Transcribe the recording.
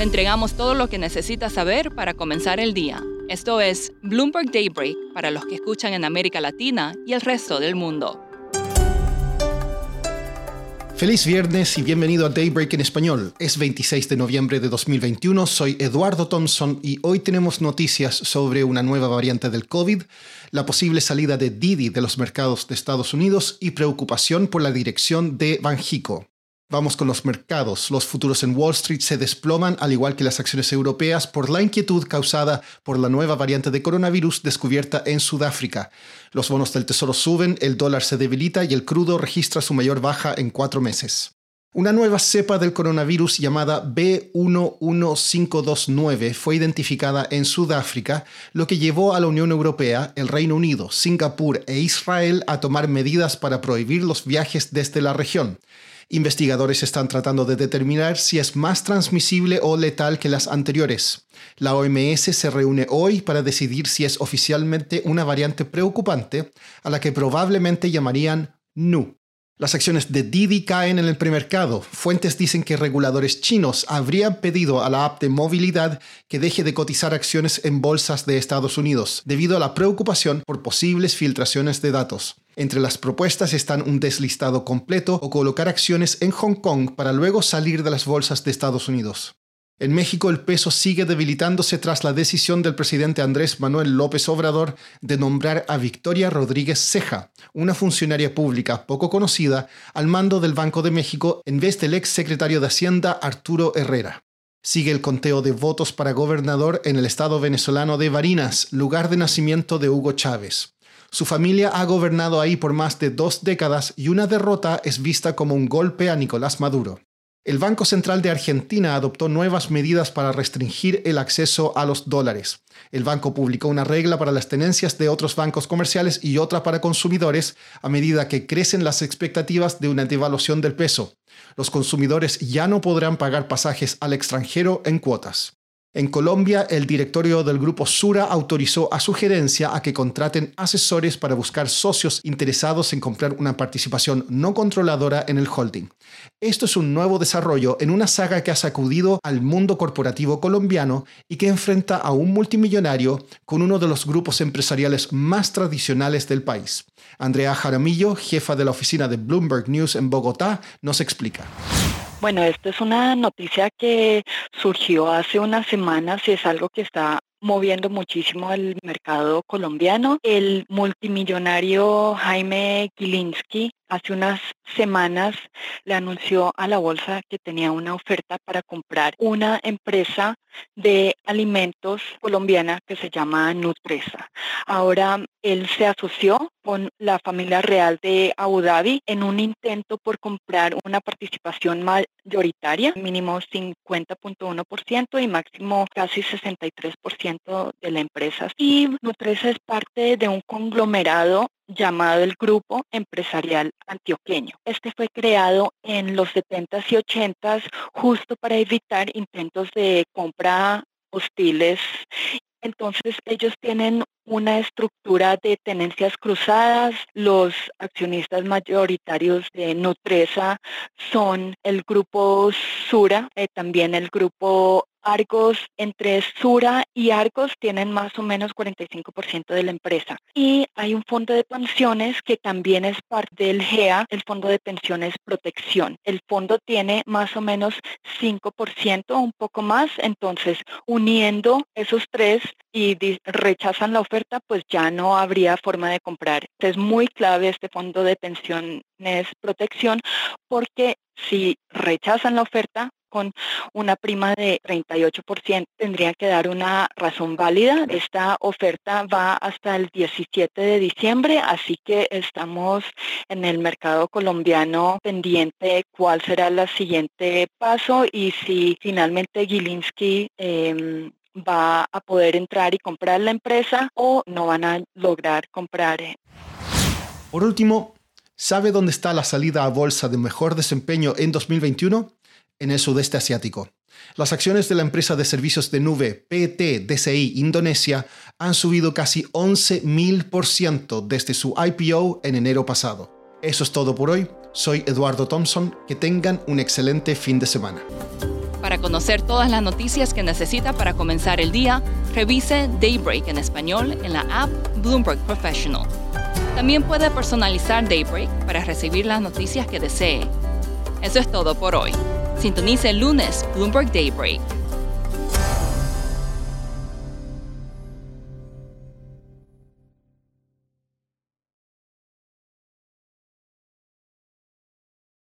Le entregamos todo lo que necesita saber para comenzar el día. Esto es Bloomberg Daybreak para los que escuchan en América Latina y el resto del mundo. Feliz viernes y bienvenido a Daybreak en español. Es 26 de noviembre de 2021, soy Eduardo Thompson y hoy tenemos noticias sobre una nueva variante del COVID, la posible salida de Didi de los mercados de Estados Unidos y preocupación por la dirección de Banjico. Vamos con los mercados. Los futuros en Wall Street se desploman, al igual que las acciones europeas, por la inquietud causada por la nueva variante de coronavirus descubierta en Sudáfrica. Los bonos del tesoro suben, el dólar se debilita y el crudo registra su mayor baja en cuatro meses. Una nueva cepa del coronavirus llamada B11529 fue identificada en Sudáfrica, lo que llevó a la Unión Europea, el Reino Unido, Singapur e Israel a tomar medidas para prohibir los viajes desde la región. Investigadores están tratando de determinar si es más transmisible o letal que las anteriores. La OMS se reúne hoy para decidir si es oficialmente una variante preocupante, a la que probablemente llamarían NU. Las acciones de Didi caen en el premercado. Fuentes dicen que reguladores chinos habrían pedido a la app de movilidad que deje de cotizar acciones en bolsas de Estados Unidos, debido a la preocupación por posibles filtraciones de datos. Entre las propuestas están un deslistado completo o colocar acciones en Hong Kong para luego salir de las bolsas de Estados Unidos. En México el peso sigue debilitándose tras la decisión del presidente Andrés Manuel López Obrador de nombrar a Victoria Rodríguez Ceja, una funcionaria pública poco conocida, al mando del Banco de México en vez del ex secretario de Hacienda Arturo Herrera. Sigue el conteo de votos para gobernador en el estado venezolano de Barinas, lugar de nacimiento de Hugo Chávez. Su familia ha gobernado ahí por más de dos décadas y una derrota es vista como un golpe a Nicolás Maduro. El Banco Central de Argentina adoptó nuevas medidas para restringir el acceso a los dólares. El banco publicó una regla para las tenencias de otros bancos comerciales y otra para consumidores a medida que crecen las expectativas de una devaluación del peso. Los consumidores ya no podrán pagar pasajes al extranjero en cuotas. En Colombia, el directorio del grupo Sura autorizó a su gerencia a que contraten asesores para buscar socios interesados en comprar una participación no controladora en el holding. Esto es un nuevo desarrollo en una saga que ha sacudido al mundo corporativo colombiano y que enfrenta a un multimillonario con uno de los grupos empresariales más tradicionales del país. Andrea Jaramillo, jefa de la oficina de Bloomberg News en Bogotá, nos explica. Bueno, esto es una noticia que surgió hace unas semanas y es algo que está moviendo muchísimo el mercado colombiano. El multimillonario Jaime Gilinski hace unas semanas le anunció a la bolsa que tenía una oferta para comprar una empresa de alimentos colombiana que se llama Nutresa. Ahora él se asoció con la familia real de Abu Dhabi en un intento por comprar una participación mayoritaria, mínimo 50.1% y máximo casi 63% de la empresa. Y Nutresa es parte de un conglomerado llamado el Grupo Empresarial Antioqueño. Este fue creado en los 70s y 80s justo para evitar intentos de compra hostiles. Entonces ellos tienen una estructura de tenencias cruzadas. Los accionistas mayoritarios de Nutresa son el grupo Sura, eh, también el grupo Argos, entre Sura y Argos tienen más o menos 45% de la empresa. Y hay un fondo de pensiones que también es parte del GEA, el Fondo de Pensiones Protección. El fondo tiene más o menos 5%, un poco más. Entonces, uniendo esos tres y rechazan la oferta, pues ya no habría forma de comprar. Es muy clave este fondo de pensiones protección porque si rechazan la oferta, con una prima de 38%. Tendría que dar una razón válida. Esta oferta va hasta el 17 de diciembre, así que estamos en el mercado colombiano pendiente cuál será el siguiente paso y si finalmente Gilinski em, va a poder entrar y comprar la empresa o no van a lograr comprar. Por último, ¿sabe dónde está la salida a bolsa de mejor desempeño en 2021? En el sudeste asiático. Las acciones de la empresa de servicios de nube PT DCI Indonesia han subido casi 11.000% desde su IPO en enero pasado. Eso es todo por hoy. Soy Eduardo Thompson. Que tengan un excelente fin de semana. conocer todas las noticias que necesita para comenzar el día, revise Daybreak en español en la app Bloomberg Professional. También puede personalizar Daybreak para recibir las noticias que desee. Eso es todo por hoy. Sintonice el lunes Bloomberg Daybreak